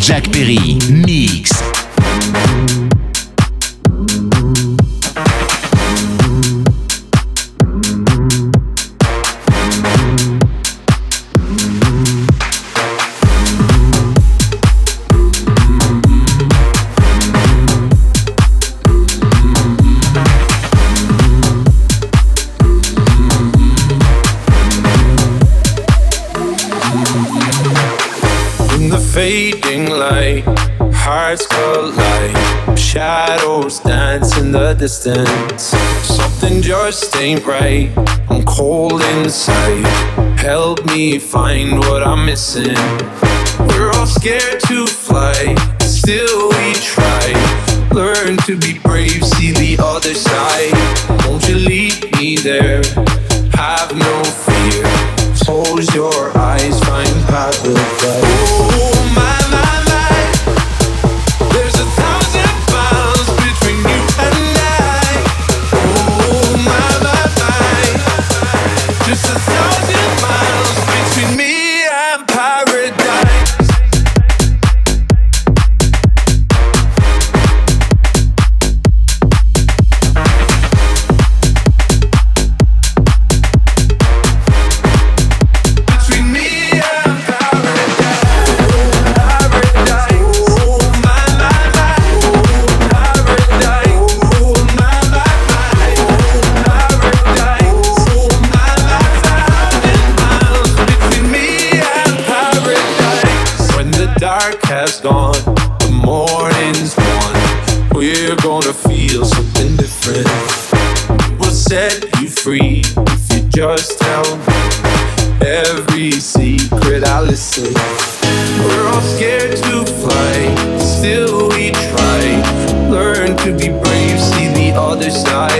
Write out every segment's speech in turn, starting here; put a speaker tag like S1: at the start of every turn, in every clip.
S1: Jack Perry, mix.
S2: Distance. Something just ain't right. I'm cold inside. Help me find what I'm missing. We're all scared to fly, still we try. Learn to be brave, see the other side. Won't you lead me there? Have no fear. Close your eyes, find paradise.
S3: set you free if you just tell
S4: me every secret I listen. We're all scared to fly, still we try. Learn to be brave, see the other side.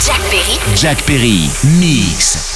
S4: Jack Perry. Jack Perry, mix.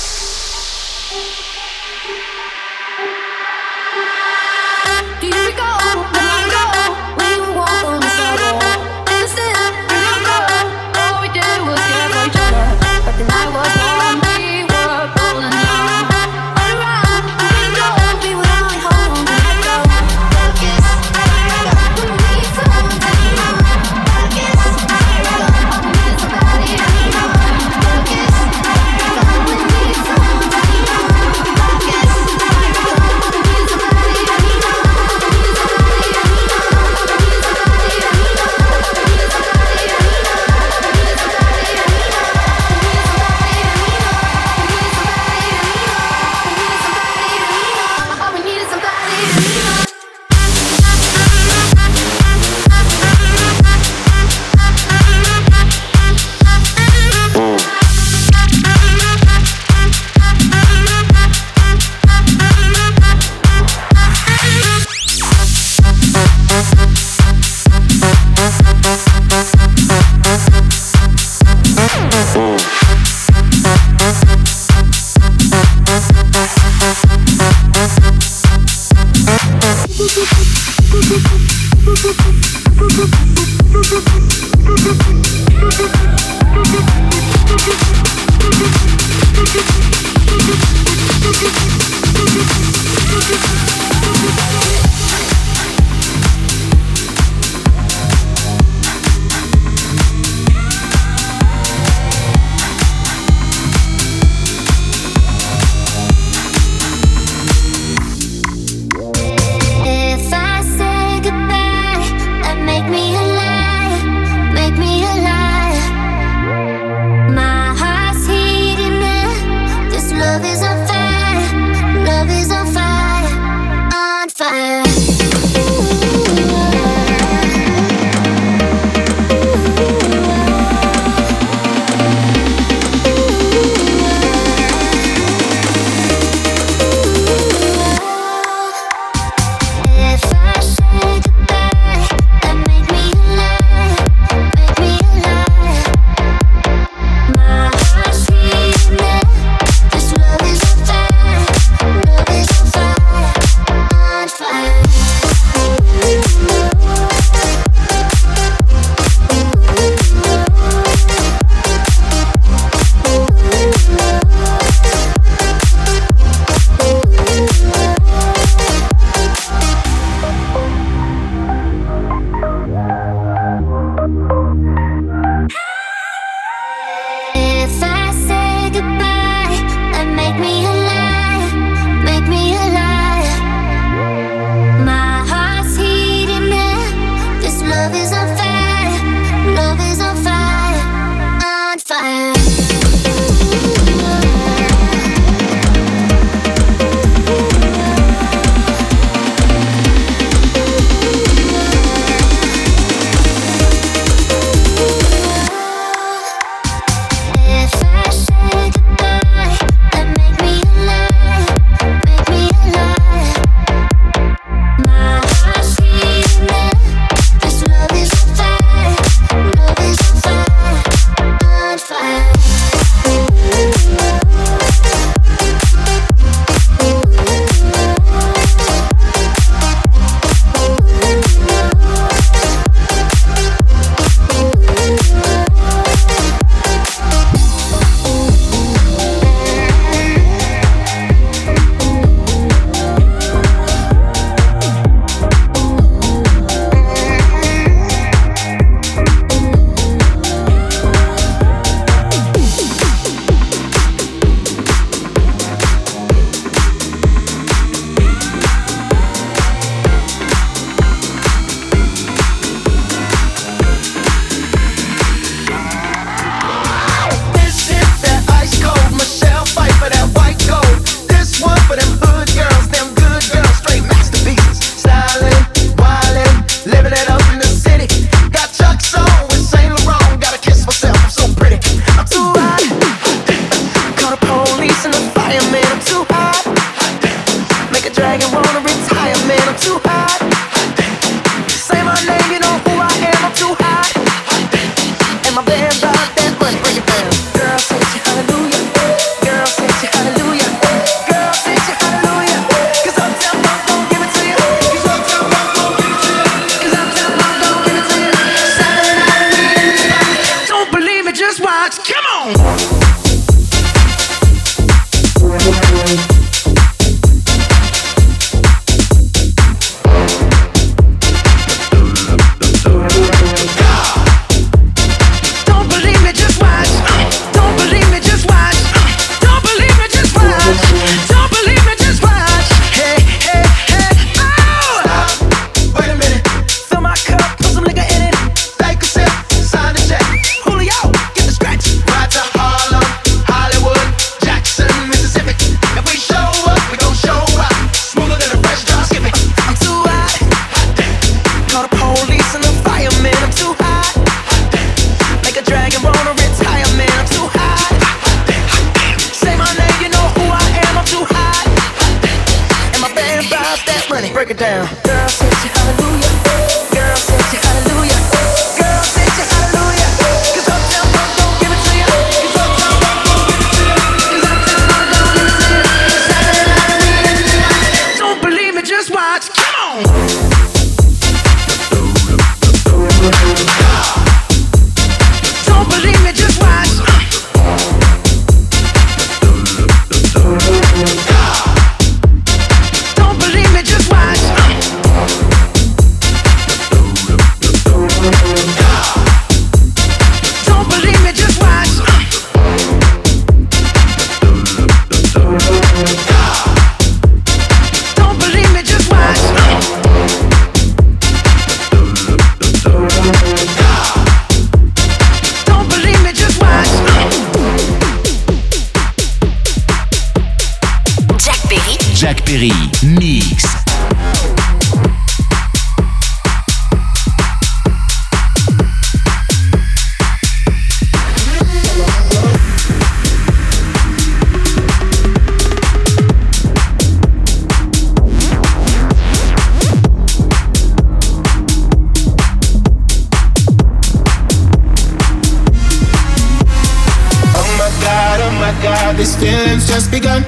S4: just begun.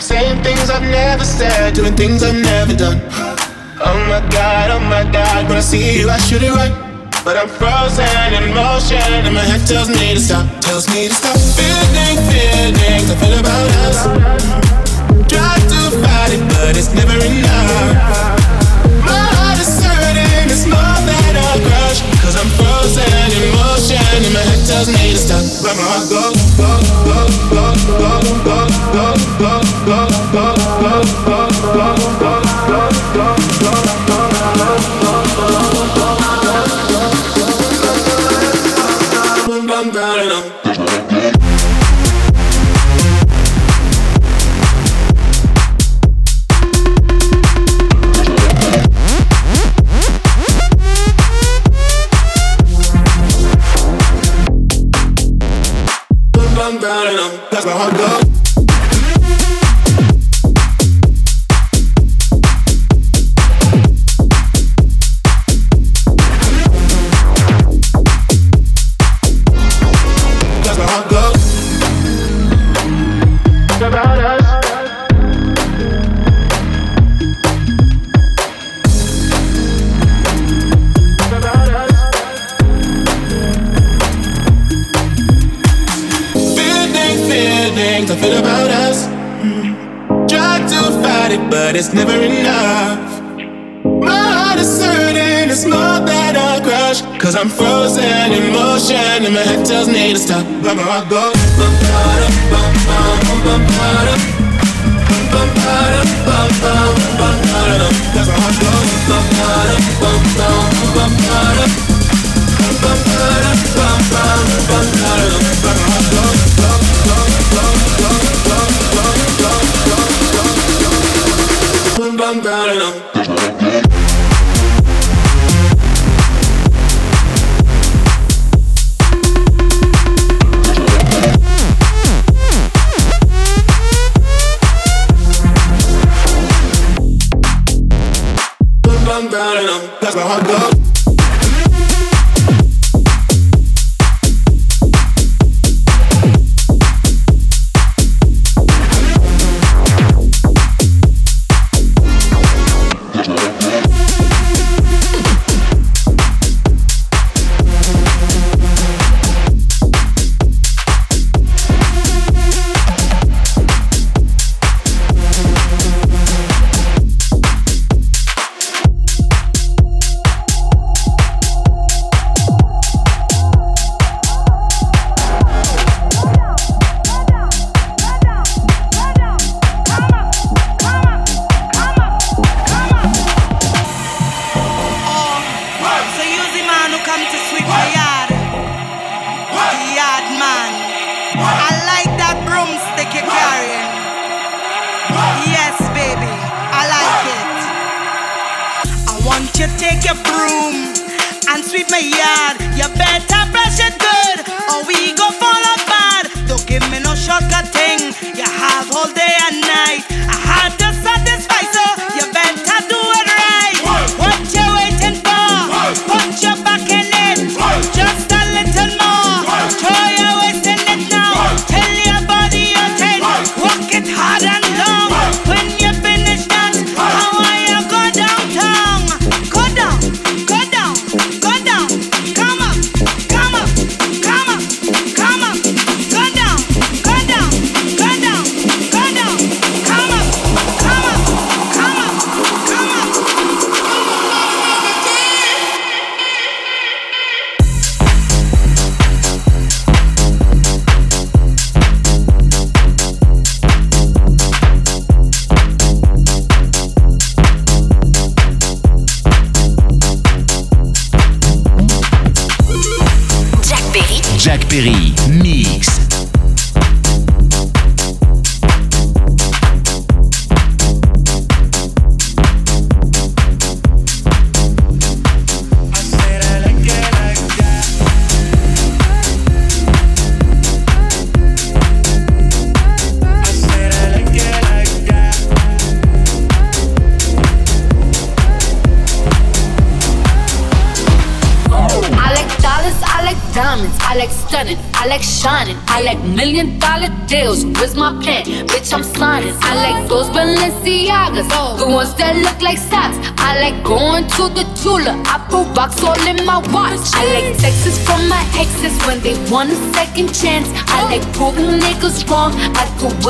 S4: Saying things I've never
S5: said, doing things I've never done. Oh my god, oh my god, when
S4: I see you, I should it right. But I'm frozen in motion, and my head tells me to stop, tells me to stop. Feeling, feelings I feel about us. Try to fight it,
S6: but it's never enough. Cause I'm frozen in motion and my head tells me to stop But my heart goes, go,
S1: go, go,
S7: go, go, go, go, go, go, go, go. goes, goes my mind.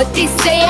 S7: What they say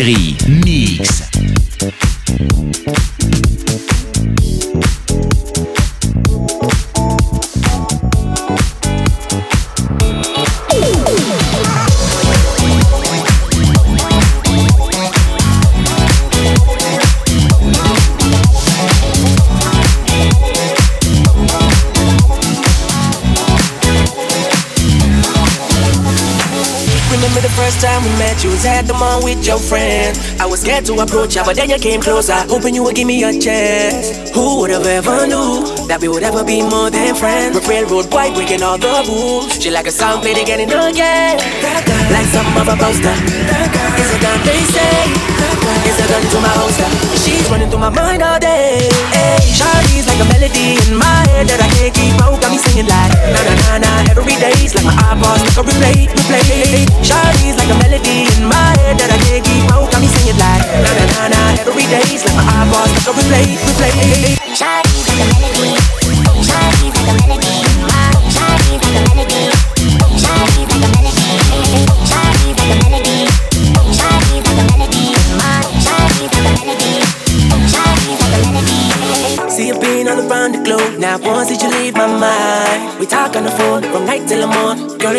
S7: série. Your friend. I was scared to approach you, but then you came closer, hoping you would give me a chance. Who would have ever knew that we would ever be more than friends? We're railroad white, breaking all the rules. She like a song played again and again, like something of a poster. It's a gun they say, it's a gun to my holster. Running through my mind all day. Hey, Shawty's like a melody in my head that I can't keep out. Got me singing like na na na na every day's like my iPod like a replay, replay. Shawty's like a melody in my head that I can't keep out. Got me singing like na na na na every day's like my iPod like a replay, replay.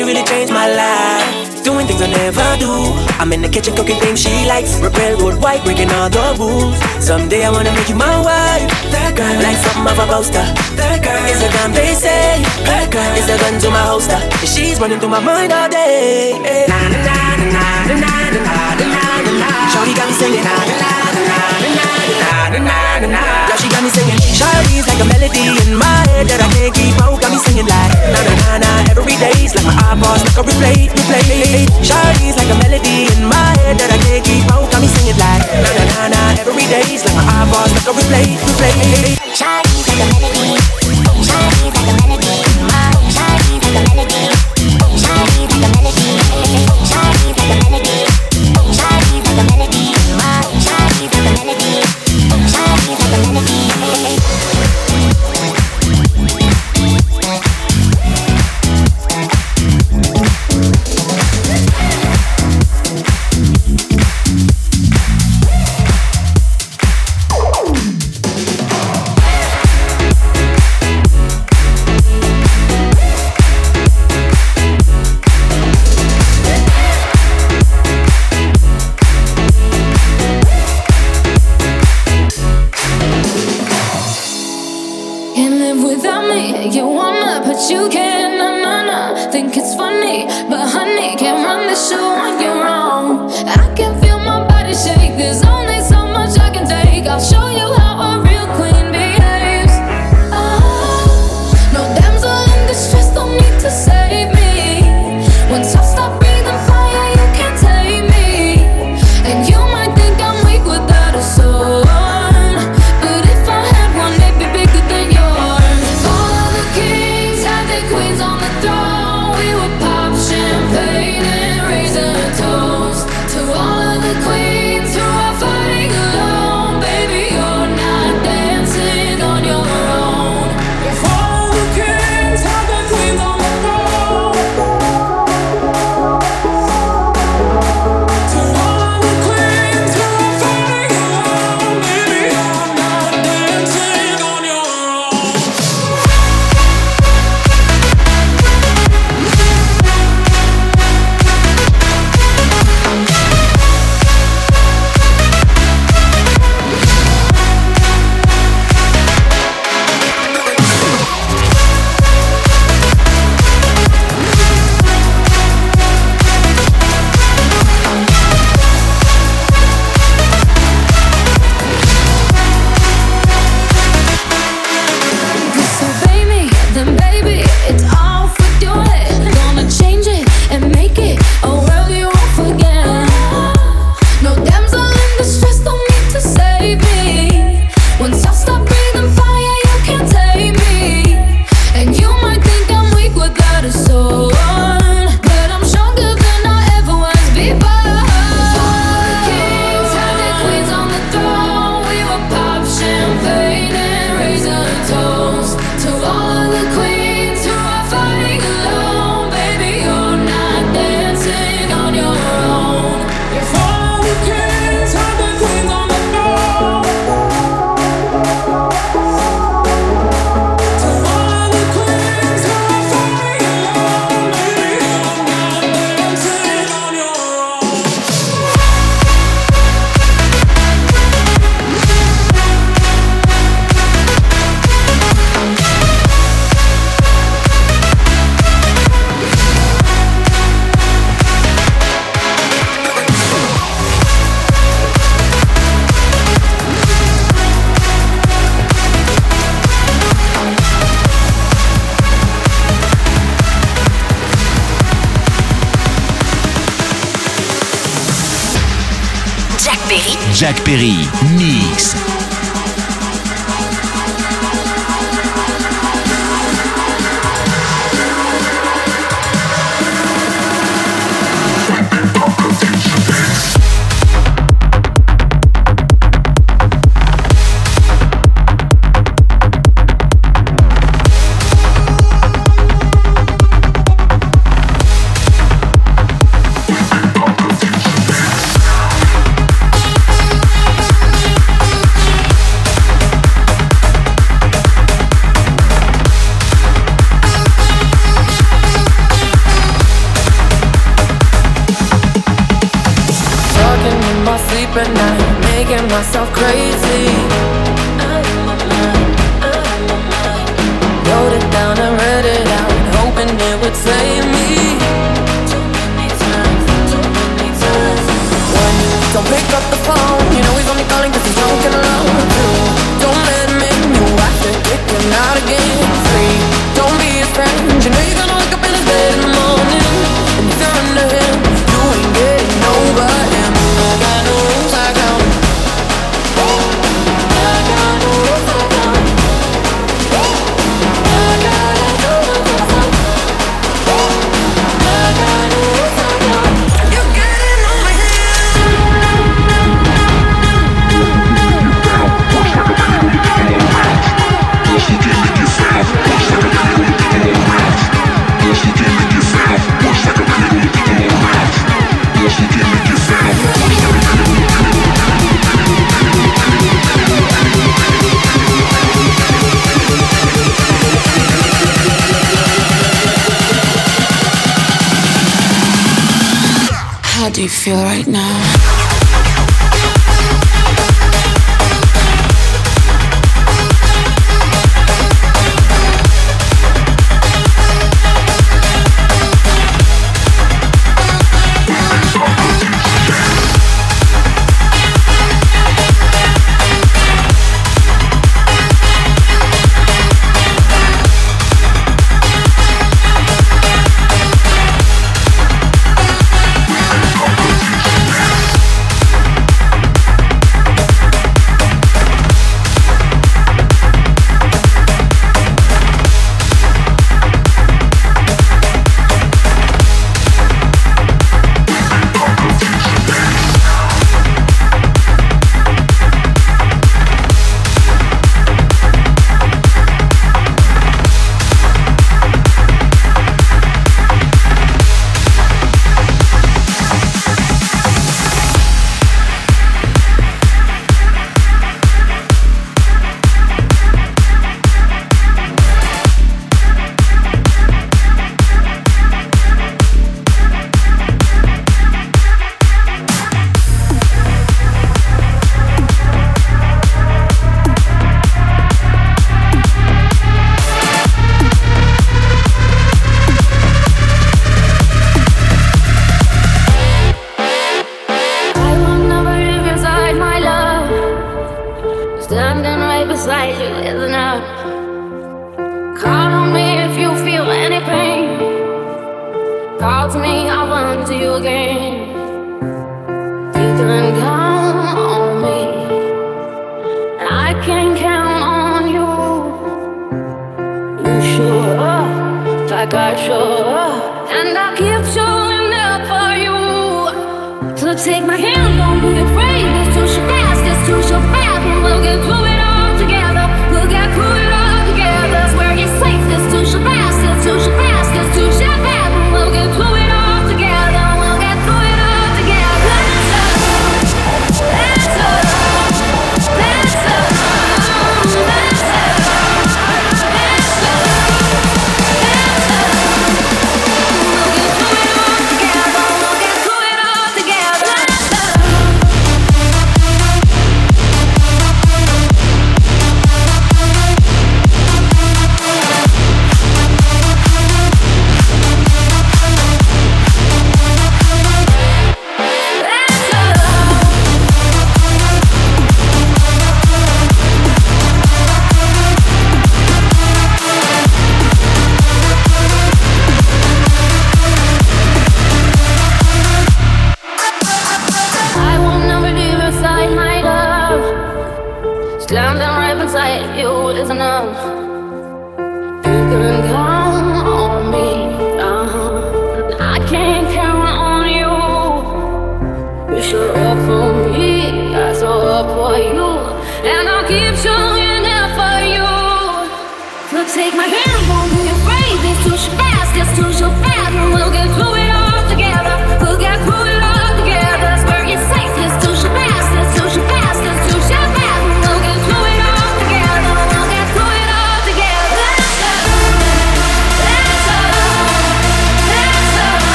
S7: Shorty really changed my life. Doing things I never do. I'm in the kitchen cooking things she likes. Rebel road white, breaking all the rules. Someday I wanna make you my wife. That girl like something of a poster. That girl is a gun they say. That girl is a gun to my holster. She's running through my mind all day. Hey. Na na na na na. Shawty got me singing na na na na na na na na na. She got me singing. Shawty's like a melody in my head that I can't keep out. Got me singing like na na na na. Every day's like my iPod like a replay, replay. Shawty's like a melody in my head that I can't keep out. Got me singing like na na na na. Every day's like my iPod like a replay, replay.
S8: Shawty's like a melody. Shawty's like a melody.
S9: Can't run the show on your own. I can feel my body shake. There's only so much I can take. I'll show you Perry.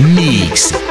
S9: Mix.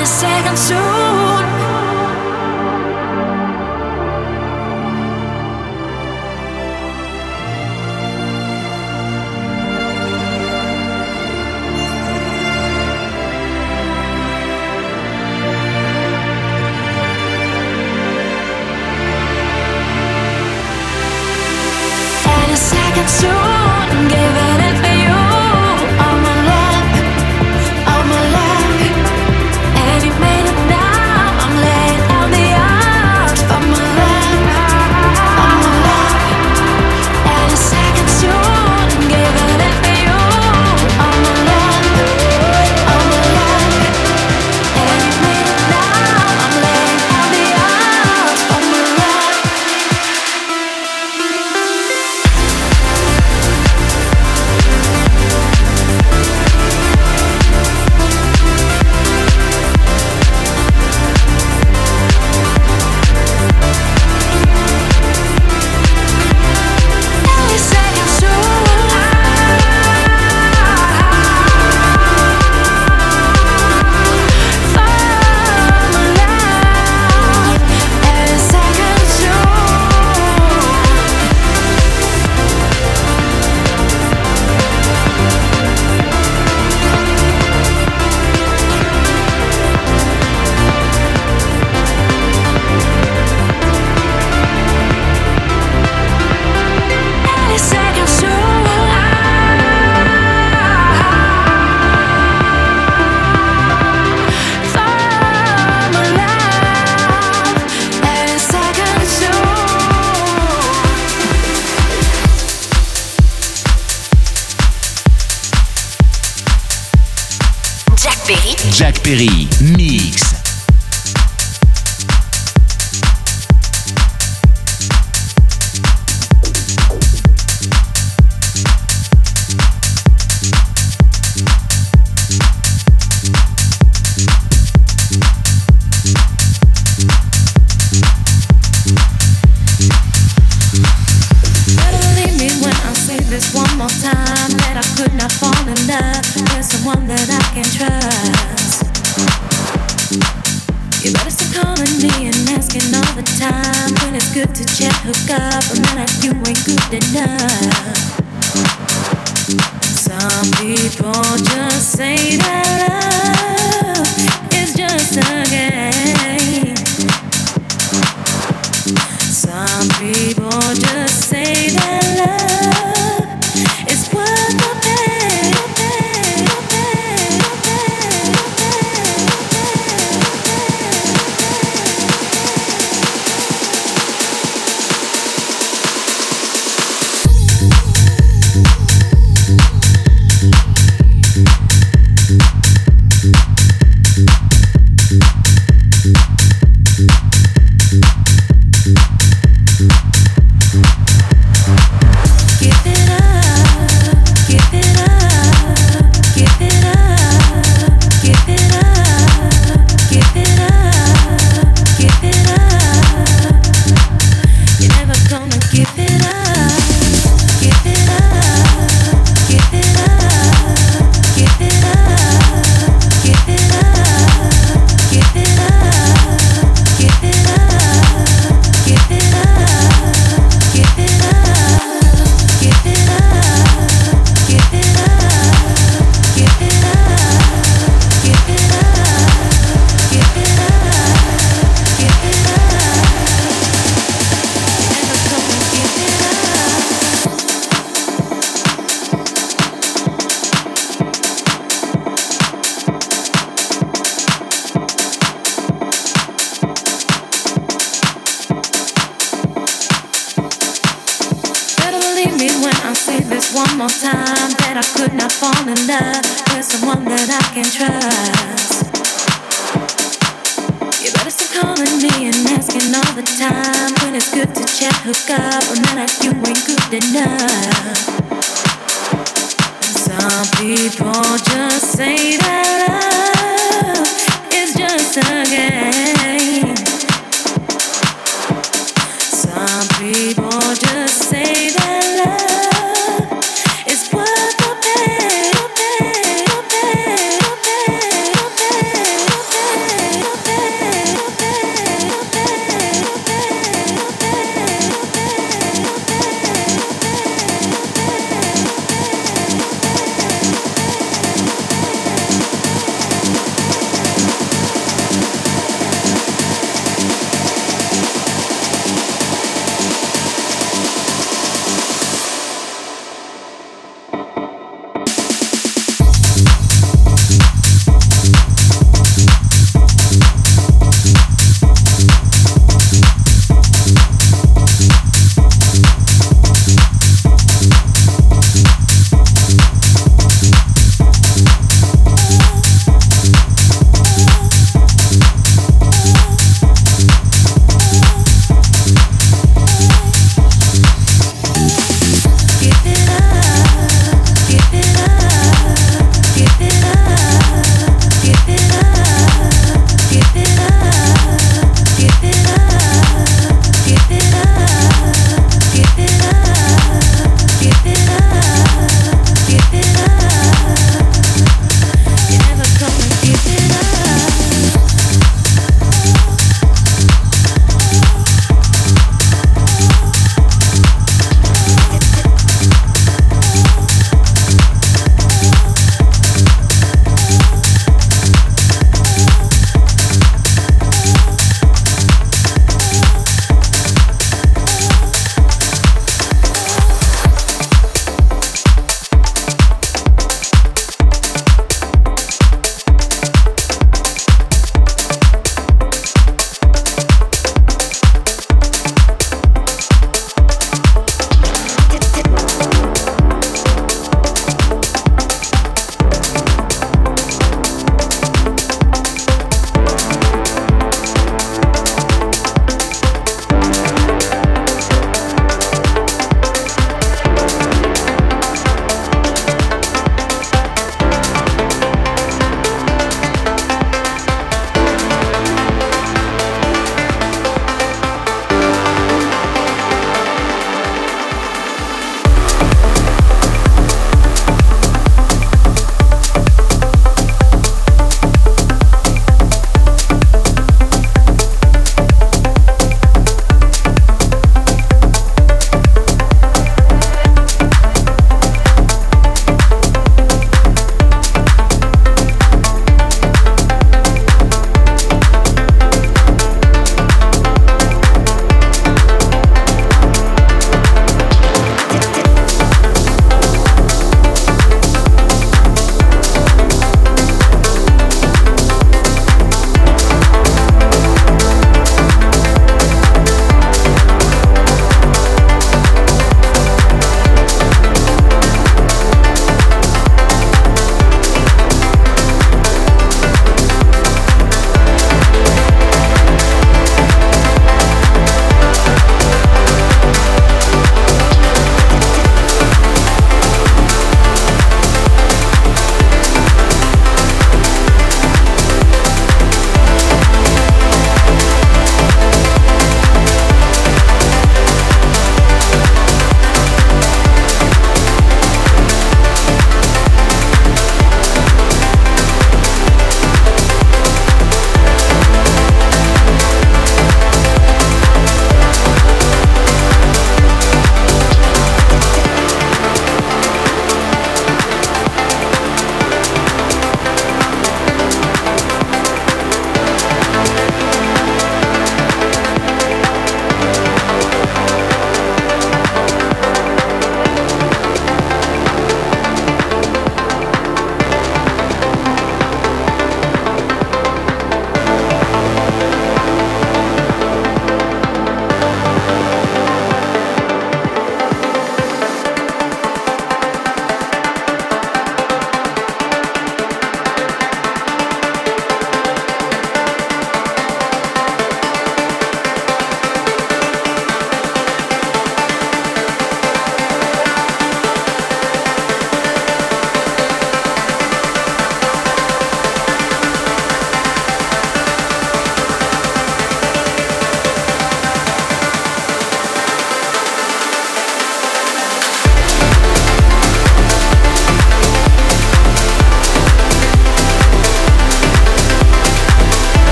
S10: a second soon.
S1: Jack Perry, mix.